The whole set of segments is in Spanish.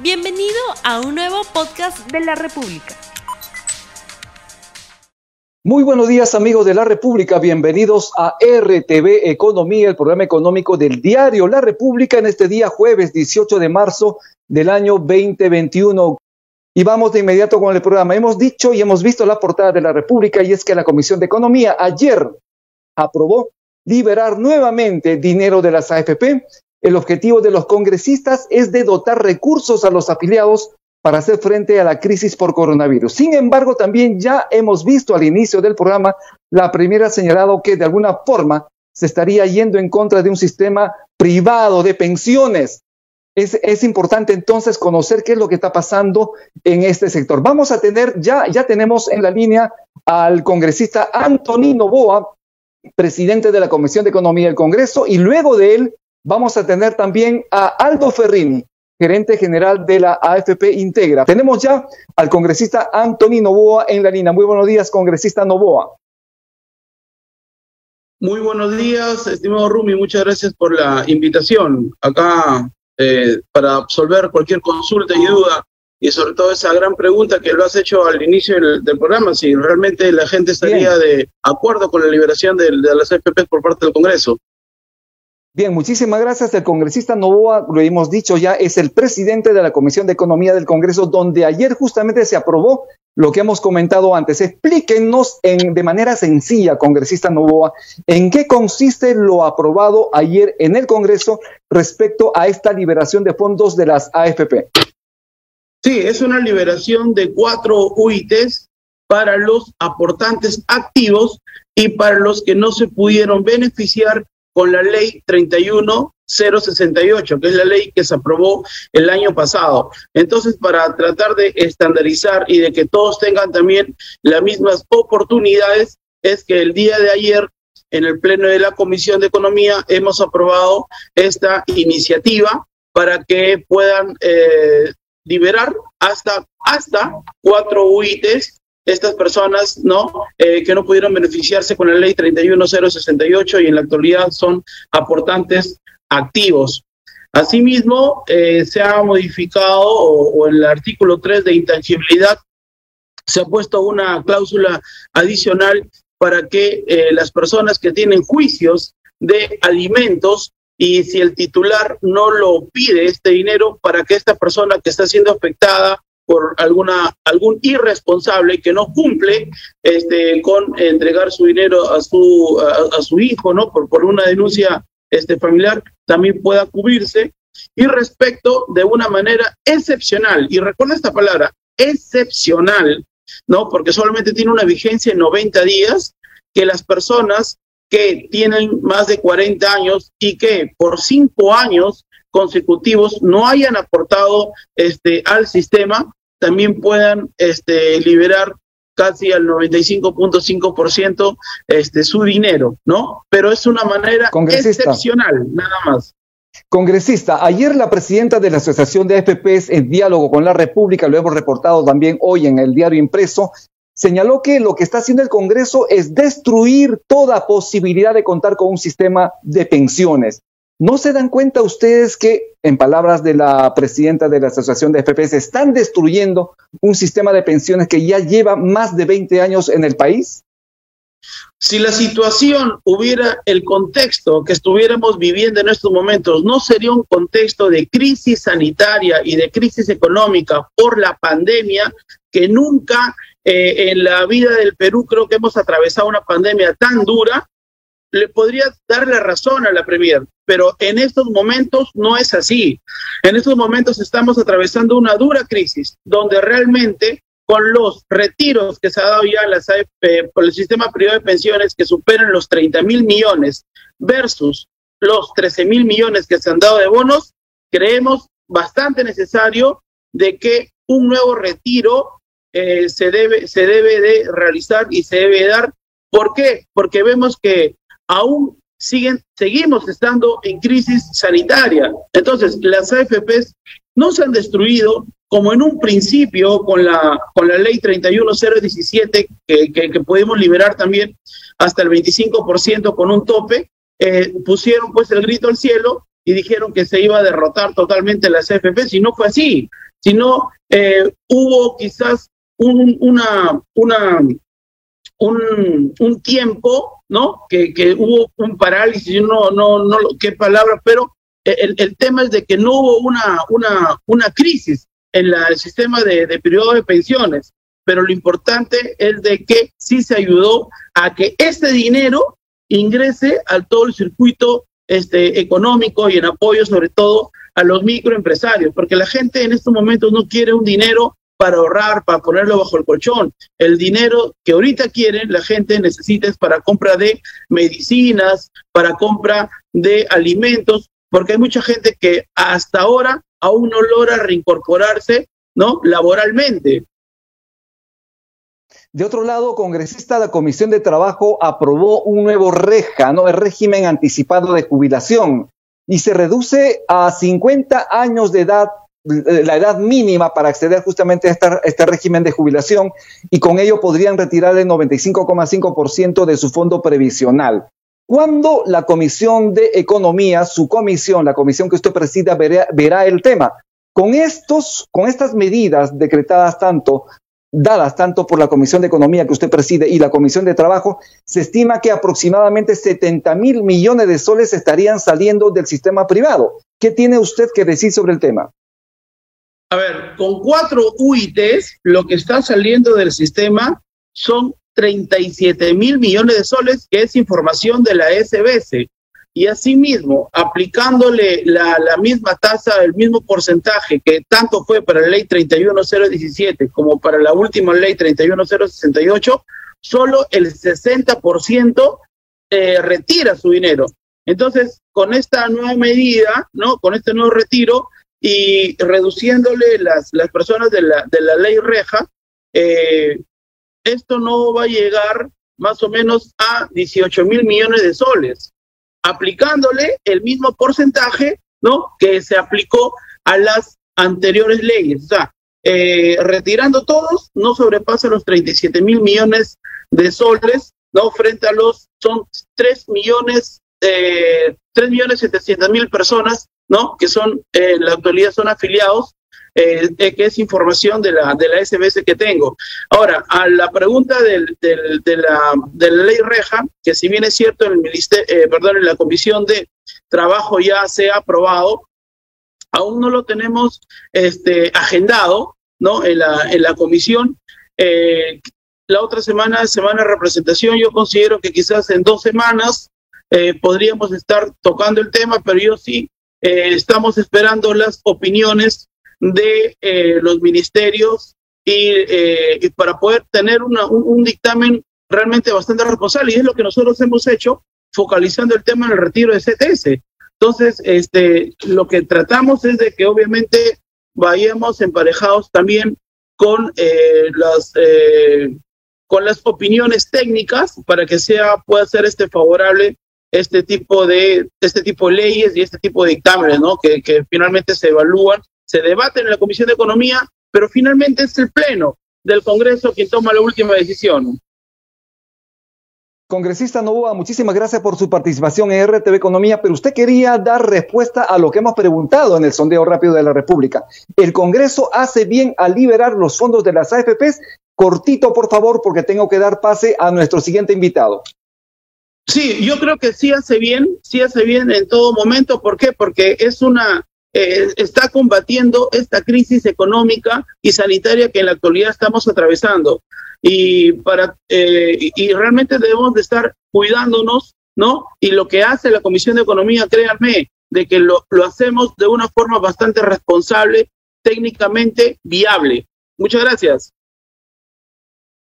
Bienvenido a un nuevo podcast de la República. Muy buenos días amigos de la República, bienvenidos a RTV Economía, el programa económico del diario La República en este día jueves 18 de marzo del año 2021. Y vamos de inmediato con el programa. Hemos dicho y hemos visto la portada de la República y es que la Comisión de Economía ayer aprobó liberar nuevamente dinero de las AFP. El objetivo de los congresistas es de dotar recursos a los afiliados para hacer frente a la crisis por coronavirus. Sin embargo, también ya hemos visto al inicio del programa, la primera ha señalado que de alguna forma se estaría yendo en contra de un sistema privado de pensiones. Es, importante entonces conocer qué es lo que está pasando en este sector. Vamos a tener, ya, ya tenemos en la línea al congresista Antonino Boa, presidente de la Comisión de Economía del Congreso, y luego de él vamos a tener también a Aldo Ferrini, gerente general de la AFP Integra. Tenemos ya al congresista Anthony Novoa en la línea. Muy buenos días, congresista Novoa. Muy buenos días, estimado Rumi. Muchas gracias por la invitación acá eh, para absolver cualquier consulta y duda y sobre todo esa gran pregunta que lo has hecho al inicio del, programa, si realmente la gente estaría de acuerdo con la liberación de, de las AFP por parte del Congreso. Bien, muchísimas gracias. El congresista Novoa, lo hemos dicho ya, es el presidente de la Comisión de Economía del Congreso, donde ayer justamente se aprobó lo que hemos comentado antes. Explíquenos en, de manera sencilla, congresista Novoa, en qué consiste lo aprobado ayer en el Congreso respecto a esta liberación de fondos de las AFP. Sí, es una liberación de cuatro UITs para los aportantes activos y para los que no se pudieron beneficiar con la ley 31068, que es la ley que se aprobó el año pasado. Entonces, para tratar de estandarizar y de que todos tengan también las mismas oportunidades, es que el día de ayer en el Pleno de la Comisión de Economía hemos aprobado esta iniciativa para que puedan eh, liberar hasta, hasta cuatro UITs estas personas no eh, que no pudieron beneficiarse con la ley 31068 y en la actualidad son aportantes activos. Asimismo, eh, se ha modificado o, el artículo 3 de intangibilidad se ha puesto una cláusula adicional para que eh, las personas que tienen juicios de alimentos y si el titular no lo pide este dinero para que esta persona que está siendo afectada por alguna algún irresponsable que no cumple este con entregar su dinero a su a, su hijo no por, por una denuncia este familiar también pueda cubrirse. Y respecto de una manera excepcional y recuerda esta palabra excepcional no porque solamente tiene una vigencia en 90 días que las personas que tienen más de 40 años y que por cinco años consecutivos no hayan aportado este, al sistema, también puedan este, liberar casi al 95.5% este, su dinero, ¿no? Pero es una manera excepcional, nada más. Congresista, ayer la presidenta de la Asociación de AFPs en diálogo con la República, lo hemos reportado también hoy en el diario impreso, señaló que lo que está haciendo el Congreso es destruir toda posibilidad de contar con un sistema de pensiones. ¿No se dan cuenta ustedes que, en palabras de la presidenta de la Asociación de FPS, están destruyendo un sistema de pensiones que ya lleva más de 20 años en el país? Si la situación hubiera el contexto que estuviéramos viviendo en estos momentos, no sería un contexto de crisis sanitaria y de crisis económica por la pandemia, que nunca eh, en la vida del Perú creo que hemos atravesado una pandemia tan dura le podría dar la razón a la Premier, pero en estos momentos no es así. En estos momentos estamos atravesando una dura crisis donde realmente con los retiros que se ha dado ya las AFP por el sistema privado de pensiones que superan los 30 mil millones versus los 13 mil millones que se han dado de bonos, creemos bastante necesario de que un nuevo retiro eh, se, debe, se debe de realizar y se debe dar. ¿Por qué? Porque vemos que aún siguen, seguimos estando en crisis sanitaria. Entonces, las AFPs no se han destruido como en un principio con la, con la ley 31017, que, que, que podemos liberar también hasta el 25% con un tope, eh, pusieron pues el grito al cielo y dijeron que se iba a derrotar totalmente la CFP, si no fue así, sino eh, hubo quizás un, una, una, un, un tiempo, ¿no? Que, que, hubo un parálisis, no, no, no, qué palabra, pero el, el tema es de que no hubo una, una, una crisis en el sistema de, de periodo de pensiones, pero lo importante es de que sí se ayudó a que este dinero ingrese al todo el circuito este, económico y en apoyo sobre todo a los microempresarios, porque la gente en estos momentos no quiere un dinero para ahorrar, para ponerlo bajo el colchón. El dinero que ahorita quieren, la gente necesita es para compra de medicinas, para compra de alimentos, porque hay mucha gente que hasta ahora aún no logra reincorporarse, ¿no? Laboralmente. De otro lado, congresista, la Comisión de Trabajo aprobó un nuevo REJA, ¿no? El régimen anticipado de jubilación, y se reduce a 50 años de edad la edad mínima para acceder justamente a este régimen de jubilación y con ello podrían retirar el 95,5% de su fondo previsional. ¿Cuándo la Comisión de Economía, su comisión, la comisión que usted presida, verá, verá el tema? Con, estos, con estas medidas decretadas tanto dadas tanto por la Comisión de Economía que usted preside y la Comisión de Trabajo, se estima que aproximadamente 70 mil millones de soles estarían saliendo del sistema privado. ¿Qué tiene usted que decir sobre el tema? Con cuatro UITs, lo que está saliendo del sistema son 37 mil millones de soles, que es información de la SBS. Y asimismo, aplicándole la, la misma tasa, el mismo porcentaje que tanto fue para la ley 31017 como para la última ley 31068, solo el 60% eh, retira su dinero. Entonces, con esta nueva medida, ¿no? Con este nuevo retiro, y reduciéndole las, las personas de la, de la ley reja, eh, esto no va a llegar más o menos a 18 mil millones de soles, aplicándole el mismo porcentaje ¿no? que se aplicó a las anteriores leyes. O sea, eh, retirando todos, no sobrepasa los 37 mil millones de soles, ¿no? Frente a los, son 3 millones, eh, 3 millones 700 mil personas ¿no? Que son, eh, en la actualidad son afiliados, eh, que es información de la, de la SBS que tengo. Ahora, a la pregunta del, del, de, la, de la ley reja, que si bien es cierto el ministerio, eh, perdón, en la comisión de trabajo ya se ha aprobado, aún no lo tenemos este, agendado, ¿no? En la, en la comisión. Eh, la otra semana, semana de representación, yo considero que quizás en dos semanas eh, podríamos estar tocando el tema, pero yo sí eh, estamos esperando las opiniones de eh, los ministerios y, eh, y, para poder tener una, un, un, dictamen realmente bastante responsable. Y es lo que nosotros hemos hecho, focalizando el tema en el retiro de CTS. Entonces, este, lo que tratamos es de que obviamente vayamos emparejados también con las con las opiniones técnicas para que sea pueda ser este favorable este tipo de este tipo de leyes y este tipo de dictámenes, ¿no? Que, que finalmente se evalúan, se debaten en la Comisión de Economía, pero finalmente es el Pleno del Congreso quien toma la última decisión. Congresista Novoa, muchísimas gracias por su participación en RTV Economía, pero usted quería dar respuesta a lo que hemos preguntado en el sondeo rápido de la República. ¿El Congreso hace bien a liberar los fondos de las AFPs? Cortito, por favor, porque tengo que dar pase a nuestro siguiente invitado. Sí, yo creo que sí hace bien, sí hace bien en todo momento. ¿Por qué? Porque es una, eh, está combatiendo esta crisis económica y sanitaria que en la actualidad estamos atravesando. Y, para, eh, y realmente debemos de estar cuidándonos, ¿no? Y lo que hace la Comisión de Economía, créanme, de que lo, lo hacemos de una forma bastante responsable, técnicamente viable. Muchas gracias.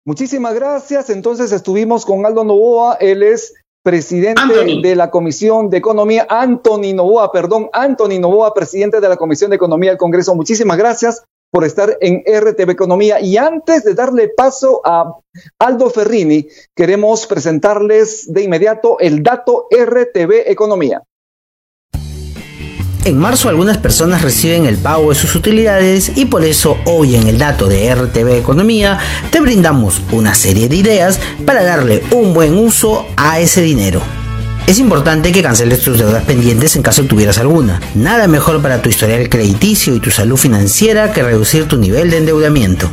Muchísimas gracias. Entonces estuvimos con Aldo Novoa, él es presidente Anthony. de la Comisión de Economía, Anthony Novoa, perdón, Anthony Novoa, presidente de la Comisión de Economía del Congreso. Muchísimas gracias por estar en RTV Economía. Y antes de darle paso a Aldo Ferrini, queremos presentarles de inmediato el dato RTV Economía. En marzo algunas personas reciben el pago de sus utilidades y por eso hoy en el dato de RTV Economía te brindamos una serie de ideas para darle un buen uso a ese dinero. Es importante que canceles tus deudas pendientes en caso tuvieras alguna. Nada mejor para tu historial crediticio y tu salud financiera que reducir tu nivel de endeudamiento.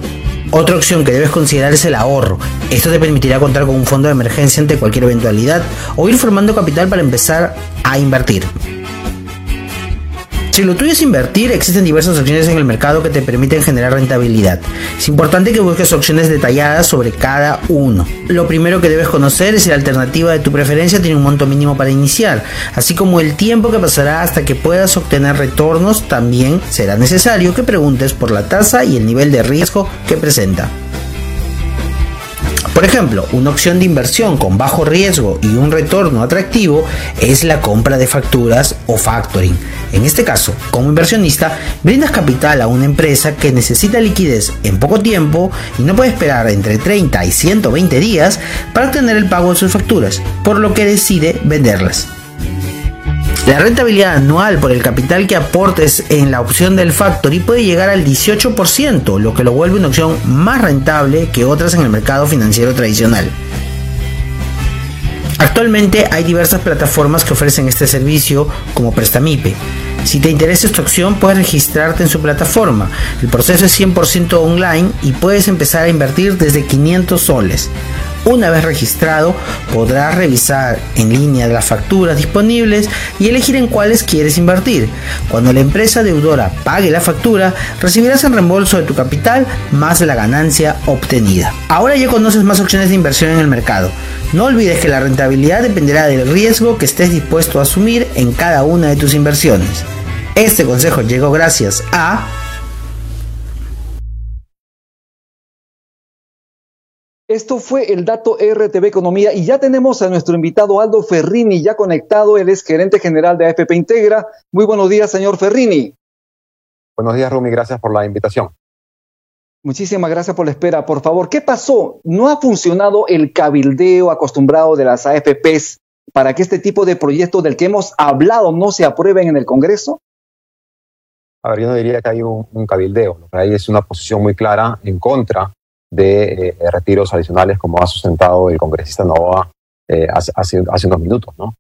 Otra opción que debes considerar es el ahorro. Esto te permitirá contar con un fondo de emergencia ante cualquier eventualidad o ir formando capital para empezar a invertir. Si lo tuyo es invertir, existen diversas opciones en el mercado que te permiten generar rentabilidad. Es importante que busques opciones detalladas sobre cada uno. Lo primero que debes conocer es si la alternativa de tu preferencia tiene un monto mínimo para iniciar, así como el tiempo que pasará hasta que puedas obtener retornos, también será necesario que preguntes por la tasa y el nivel de riesgo que presenta. Por ejemplo, una opción de inversión con bajo riesgo y un retorno atractivo es la compra de facturas o factoring. En este caso, como inversionista, brindas capital a una empresa que necesita liquidez en poco tiempo y no puede esperar entre 30 y 120 días para obtener el pago de sus facturas, por lo que decide venderlas. La rentabilidad anual por el capital que aportes en la opción del Factory puede llegar al 18%, lo que lo vuelve una opción más rentable que otras en el mercado financiero tradicional. Actualmente hay diversas plataformas que ofrecen este servicio como Prestamipe. Si te interesa esta opción puedes registrarte en su plataforma. El proceso es 100% online y puedes empezar a invertir desde 500 soles. Una vez registrado, podrás revisar en línea las facturas disponibles y elegir en cuáles quieres invertir. Cuando la empresa deudora pague la factura, recibirás el reembolso de tu capital más la ganancia obtenida. Ahora ya conoces más opciones de inversión en el mercado. No olvides que la rentabilidad dependerá del riesgo que estés dispuesto a asumir en cada una de tus inversiones. Este consejo llegó gracias a Esto fue el dato RTV Economía y ya tenemos a nuestro invitado Aldo Ferrini ya conectado. Él es gerente general de AFP Integra. Muy buenos días, señor Ferrini. Buenos días, Rumi. Gracias por la invitación. Muchísimas gracias por la espera. Por favor, ¿qué pasó? ¿No ha funcionado el cabildeo acostumbrado de las AFPs para que este tipo de proyectos del que hemos hablado no se aprueben en el Congreso? A ver, yo no diría que hay un, un cabildeo. Lo que hay es una posición muy clara en contra de eh, retiros adicionales, como ha sustentado el congresista Novoa eh, hace, hace, unos minutos. ¿no?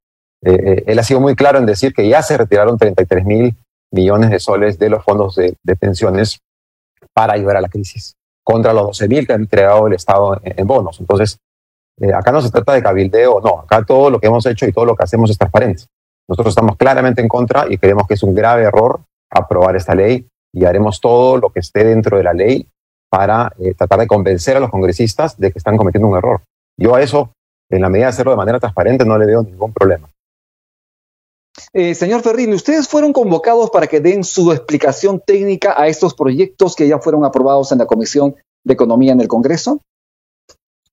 Eh, él ha sido muy claro en decir que ya se retiraron 33 mil millones de soles de los fondos de, pensiones para ayudar a la crisis, contra los 12 mil que ha entregado el Estado en, bonos. Entonces, acá no se trata de cabildeo, no, acá todo lo que hemos hecho y todo lo que hacemos es transparente. Nosotros estamos claramente en contra y creemos que es un grave error aprobar esta ley y haremos todo lo que esté dentro de la ley para eh, tratar de convencer a los congresistas de que están cometiendo un error. Yo a eso, en la medida de hacerlo de manera transparente, no le veo ningún problema. Eh, señor Ferrini, ¿ustedes fueron convocados para que den su explicación técnica a estos proyectos que ya fueron aprobados en la Comisión de Economía en el Congreso?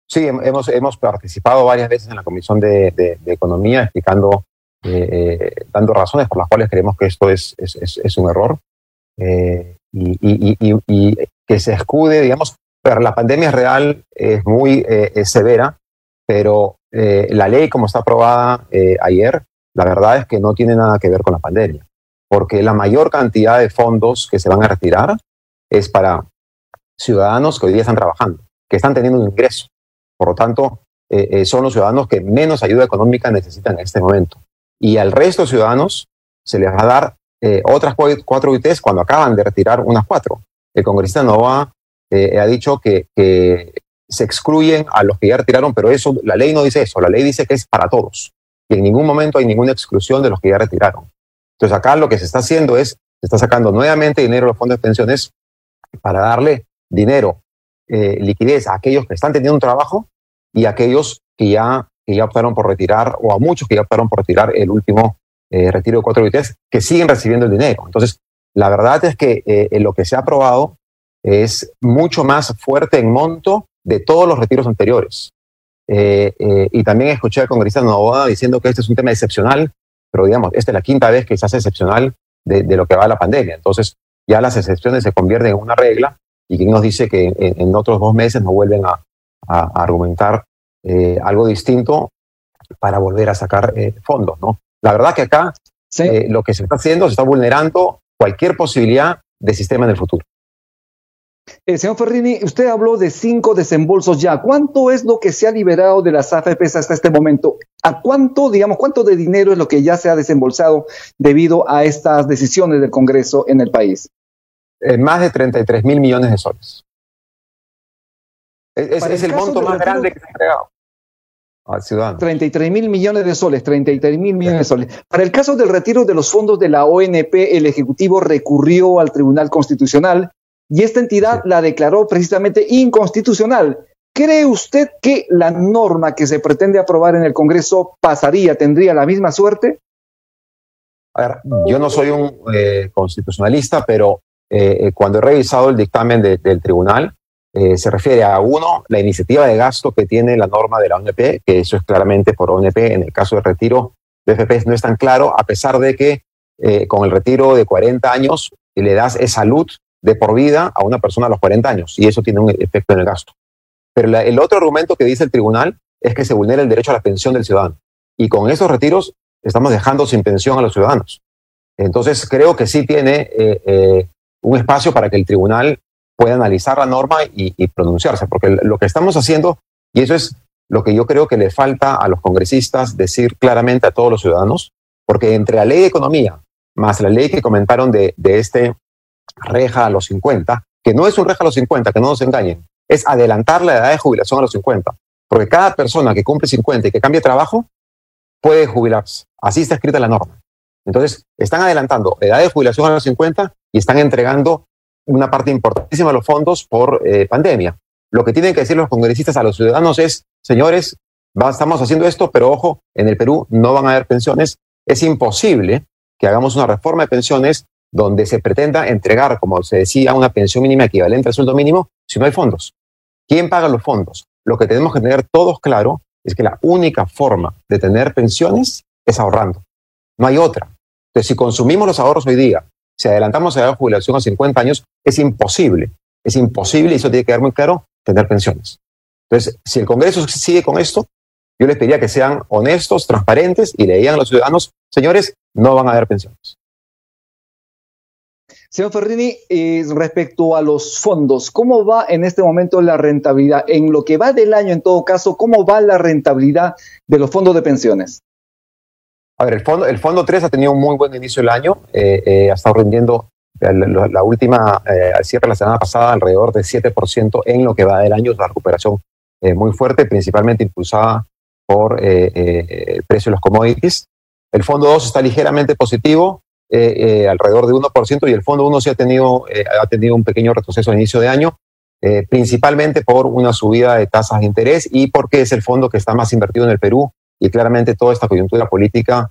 Sí, hemos, hemos participado varias veces en la Comisión de, Economía explicando, eh, dando razones por las cuales creemos que esto es, es, es, un error. y, y, que se escude, digamos, pero la pandemia real, es muy eh, severa, pero eh, la ley como está aprobada eh, ayer, la verdad es que no tiene nada que ver con la pandemia, porque la mayor cantidad de fondos que se van a retirar es para ciudadanos que hoy día están trabajando, que están teniendo un ingreso. Por lo tanto, son los ciudadanos que menos ayuda económica necesitan en este momento. Y al resto de ciudadanos se les va a dar otras cuatro UITs cuando acaban de retirar unas cuatro el congresista Nova eh, ha dicho que, se excluyen a los que ya retiraron, pero eso, la ley no dice eso, la ley dice que es para todos. Y en ningún momento hay ninguna exclusión de los que ya retiraron. Entonces acá lo que se está haciendo es, se está sacando nuevamente dinero de los fondos de pensiones para darle dinero, eh, liquidez a aquellos que están teniendo un trabajo y a aquellos que ya, que ya optaron por retirar, o a muchos que ya optaron por retirar el último eh, retiro de cuatro BTS, que siguen recibiendo el dinero. Entonces, la verdad es que eh, lo que se ha aprobado es mucho más fuerte en monto de todos los retiros anteriores. Eh, eh, y también escuché al congresista Novoa diciendo que este es un tema excepcional, pero digamos, esta es la quinta vez que se hace excepcional de, lo que va la pandemia. Entonces, ya las excepciones se convierten en una regla y quien nos dice que en, otros dos meses no vuelven a, argumentar algo distinto para volver a sacar fondos. ¿no? La verdad que acá lo que se está haciendo se está vulnerando cualquier posibilidad de sistema en el futuro. Eh, señor Ferrini, usted habló de cinco desembolsos ya. ¿Cuánto es lo que se ha liberado de las AFPs hasta este momento? ¿A cuánto, digamos, cuánto de dinero es lo que ya se ha desembolsado debido a estas decisiones del Congreso en el país? Eh, más de 33 mil millones de soles. Es, es el, monto más grande que se ha entregado al ciudadano. 33 mil millones de soles, 33 mil millones de soles. Para el caso del retiro de los fondos de la ONP, el Ejecutivo recurrió al Tribunal Constitucional y esta entidad la declaró precisamente inconstitucional. ¿Cree usted que la norma que se pretende aprobar en el Congreso pasaría, tendría la misma suerte? A ver, yo no soy un eh, constitucionalista, pero eh, eh, cuando he revisado el dictamen del tribunal, se refiere a uno, la iniciativa de gasto que tiene la norma de la ONP, que eso es claramente por ONP, en el caso del retiro de FP no es tan claro, a pesar de que con el retiro de 40 años le das esa salud de por vida a una persona a los 40 años y eso tiene un efecto en el gasto. Pero el otro argumento que dice el tribunal es que se vulnera el derecho a la pensión del ciudadano. Y con esos retiros estamos dejando sin pensión a los ciudadanos. Entonces creo que sí tiene eh, eh, un espacio para que el tribunal pueda analizar la norma y, y pronunciarse, porque lo que estamos haciendo, y eso es lo que yo creo que le falta a los congresistas decir claramente a todos los ciudadanos, porque entre la ley de economía más la ley que comentaron de, de este reja a los 50, que no es un reja a los 50, que no nos engañen, es adelantar la edad de jubilación a los 50. Porque cada persona que cumple 50 y que cambie trabajo puede jubilarse. Así está escrita la norma. Entonces, están adelantando edad de jubilación a los 50 y están entregando una parte importantísima de los fondos por eh, pandemia. Lo que tienen que decir los congresistas a los ciudadanos es, señores, estamos haciendo esto, pero ojo, en el Perú no van a haber pensiones. Es imposible que hagamos una reforma de pensiones donde se pretenda entregar, como se decía, una pensión mínima equivalente al sueldo mínimo si no hay fondos. ¿Quién paga los fondos? Lo que tenemos que tener todos claro es que la única forma de tener pensiones es ahorrando. No hay otra. Entonces, si consumimos los ahorros hoy día, si adelantamos la jubilación a 50 años, es imposible. Es imposible, y eso tiene que quedar muy claro, tener pensiones. Entonces, si el Congreso sigue con esto, yo les pediría que sean honestos, transparentes y le digan a los ciudadanos, señores, no van a haber pensiones. Señor Ferrini, eh, respecto a los fondos, ¿cómo va en este momento la rentabilidad? En lo que va del año, en todo caso, ¿cómo va la rentabilidad de los fondos de pensiones? A ver, el fondo, el fondo 3 ha tenido un muy buen inicio del año, eh, eh, ha estado rindiendo la, última, al cierre la semana pasada, alrededor de 7% en lo que va del año, es una recuperación muy fuerte, principalmente impulsada por el precio de los commodities. El fondo 2 está ligeramente positivo, eh, eh, alrededor de 1% y el fondo 1 sí ha tenido, eh, ha tenido un pequeño retroceso a inicio de año, principalmente por una subida de tasas de interés y porque es el fondo que está más invertido en el Perú y claramente toda esta coyuntura política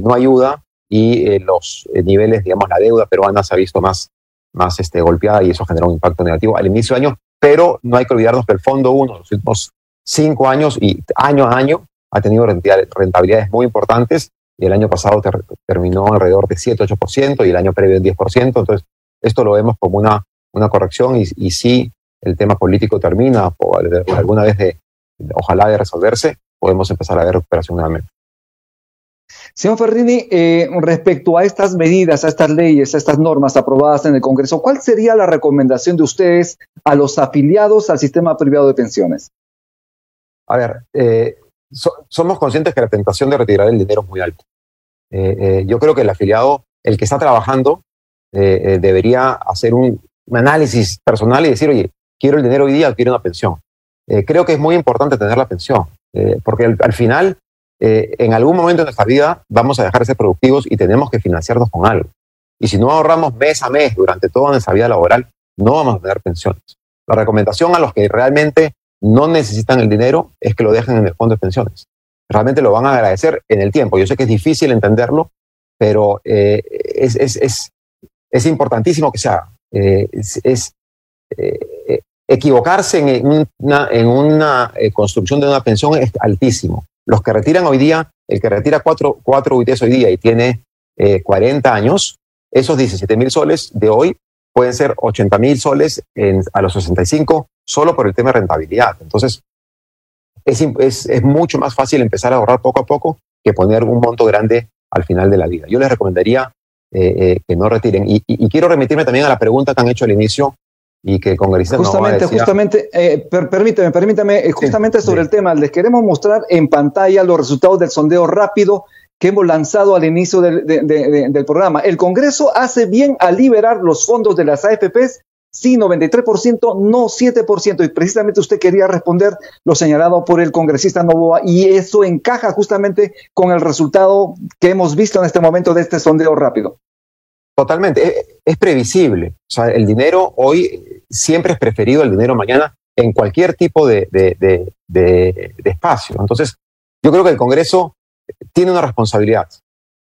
no ayuda y los niveles, digamos, la deuda peruana se ha visto más, más este, golpeada y eso genera un impacto negativo al inicio de año, pero no hay que olvidarnos que el fondo 1 los últimos cinco años y año a año ha tenido rentabilidades muy importantes y el año pasado terminó alrededor de 7-8% y el año previo en 10%. Entonces, esto lo vemos como una, una corrección y, y si el tema político termina o alguna vez de, ojalá de resolverse, podemos empezar a ver recuperación nuevamente. Señor Ferrini, eh, respecto a estas medidas, a estas leyes, a estas normas aprobadas en el Congreso, ¿cuál sería la recomendación de ustedes a los afiliados al sistema privado de pensiones? A ver, eh, somos conscientes que la tentación de retirar el dinero es muy alta. Eh, yo creo que el afiliado, el que está trabajando, debería hacer un, análisis personal y decir, oye, quiero el dinero hoy día, quiero una pensión. creo que es muy importante tener la pensión, porque al, final, en algún momento de nuestra vida, vamos a dejar de ser productivos y tenemos que financiarnos con algo. Y si no ahorramos mes a mes durante toda nuestra vida laboral, no vamos a tener pensiones. La recomendación a los que realmente no necesitan el dinero es que lo dejen en el fondo de pensiones. Realmente lo van a agradecer en el tiempo. Yo sé que es difícil entenderlo, pero eh, es, importantísimo que se haga. Eh, es, eh, equivocarse en una, en una construcción de una pensión es altísimo. Los que retiran hoy día, el que retira cuatro, cuatro UITs hoy día y tiene 40 años, esos 17 mil soles de hoy pueden ser 80 mil soles a los 65 solo por el tema de rentabilidad. Entonces, es, es, es, mucho más fácil empezar a ahorrar poco a poco que poner un monto grande al final de la vida. Yo les recomendaría eh, eh, que no retiren. Y, quiero remitirme también a la pregunta que han hecho al inicio y que congresistas justamente, justamente, eh, permíteme, permítame, eh, justamente sobre el tema, les queremos mostrar en pantalla los resultados del sondeo rápido que hemos lanzado al inicio del, del programa. El Congreso hace bien a liberar los fondos de las AFPs Sí, 93%, no 7%. Y precisamente usted quería responder lo señalado por el congresista Novoa y eso encaja justamente con el resultado que hemos visto en este momento de este sondeo rápido. Totalmente, es, previsible. O sea, el dinero hoy siempre es preferido al dinero mañana en cualquier tipo de, espacio. Entonces, yo creo que el Congreso tiene una responsabilidad,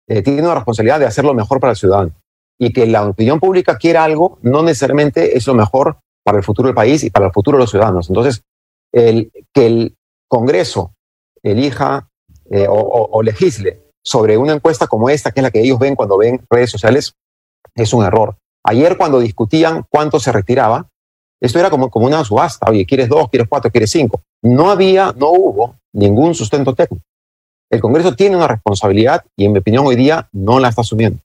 eh, tiene una responsabilidad de hacerlo mejor para el ciudadano y que la opinión pública quiera algo no necesariamente es lo mejor para el futuro del país y para el futuro de los ciudadanos. Entonces, el, que el Congreso elija eh, o, legisle sobre una encuesta como esta, que es la que ellos ven cuando ven redes sociales, es un error. Ayer cuando discutían cuánto se retiraba, esto era como, como una subasta. Oye, ¿quieres dos, quieres cuatro, quieres cinco? No había, no hubo ningún sustento técnico. El Congreso tiene una responsabilidad y en mi opinión hoy día no la está asumiendo.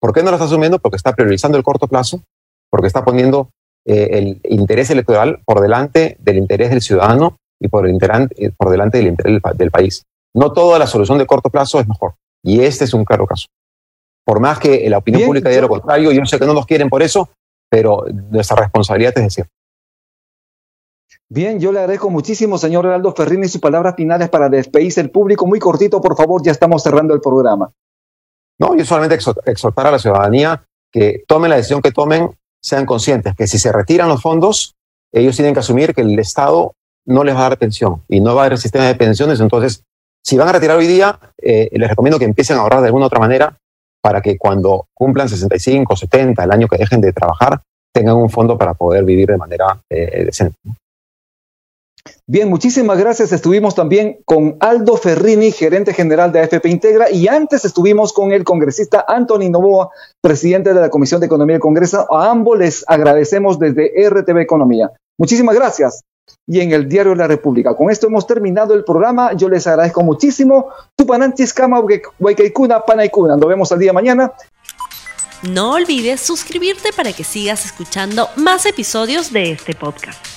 ¿Por qué no lo está asumiendo? Porque está priorizando el corto plazo, porque está poniendo eh, el interés electoral por delante del interés del ciudadano y por, eh, por delante del interés del, país. No toda la solución de corto plazo es mejor. Y este es un claro caso. Por más que la opinión pública diga lo contrario, yo sé que no nos quieren por eso, pero nuestra responsabilidad es decir. Bien, yo le agradezco muchísimo, señor Heraldo Ferrini, sus palabras finales para despedirse el público. Muy cortito, por favor, ya estamos cerrando el programa. No, yo solamente exhortar a la ciudadanía que tomen la decisión que tomen, sean conscientes que si se retiran los fondos, ellos tienen que asumir que el Estado no les va a dar pensión y no va a haber sistema de pensiones. Entonces, si van a retirar hoy día, eh, les recomiendo que empiecen a ahorrar de alguna otra manera para que cuando cumplan 65, 70, el año que dejen de trabajar, tengan un fondo para poder vivir de manera eh, decente. Bien, muchísimas gracias. Estuvimos también con Aldo Ferrini, gerente general de AFP Integra, y antes estuvimos con el congresista Anthony Novoa, presidente de la Comisión de Economía del Congreso. A ambos les agradecemos desde RTV Economía. Muchísimas gracias. Y en el Diario de la República. Con esto hemos terminado el programa. Yo les agradezco muchísimo. Tupanantis Kama Panaikuna. Nos vemos al día de mañana. No olvides suscribirte para que sigas escuchando más episodios de este podcast.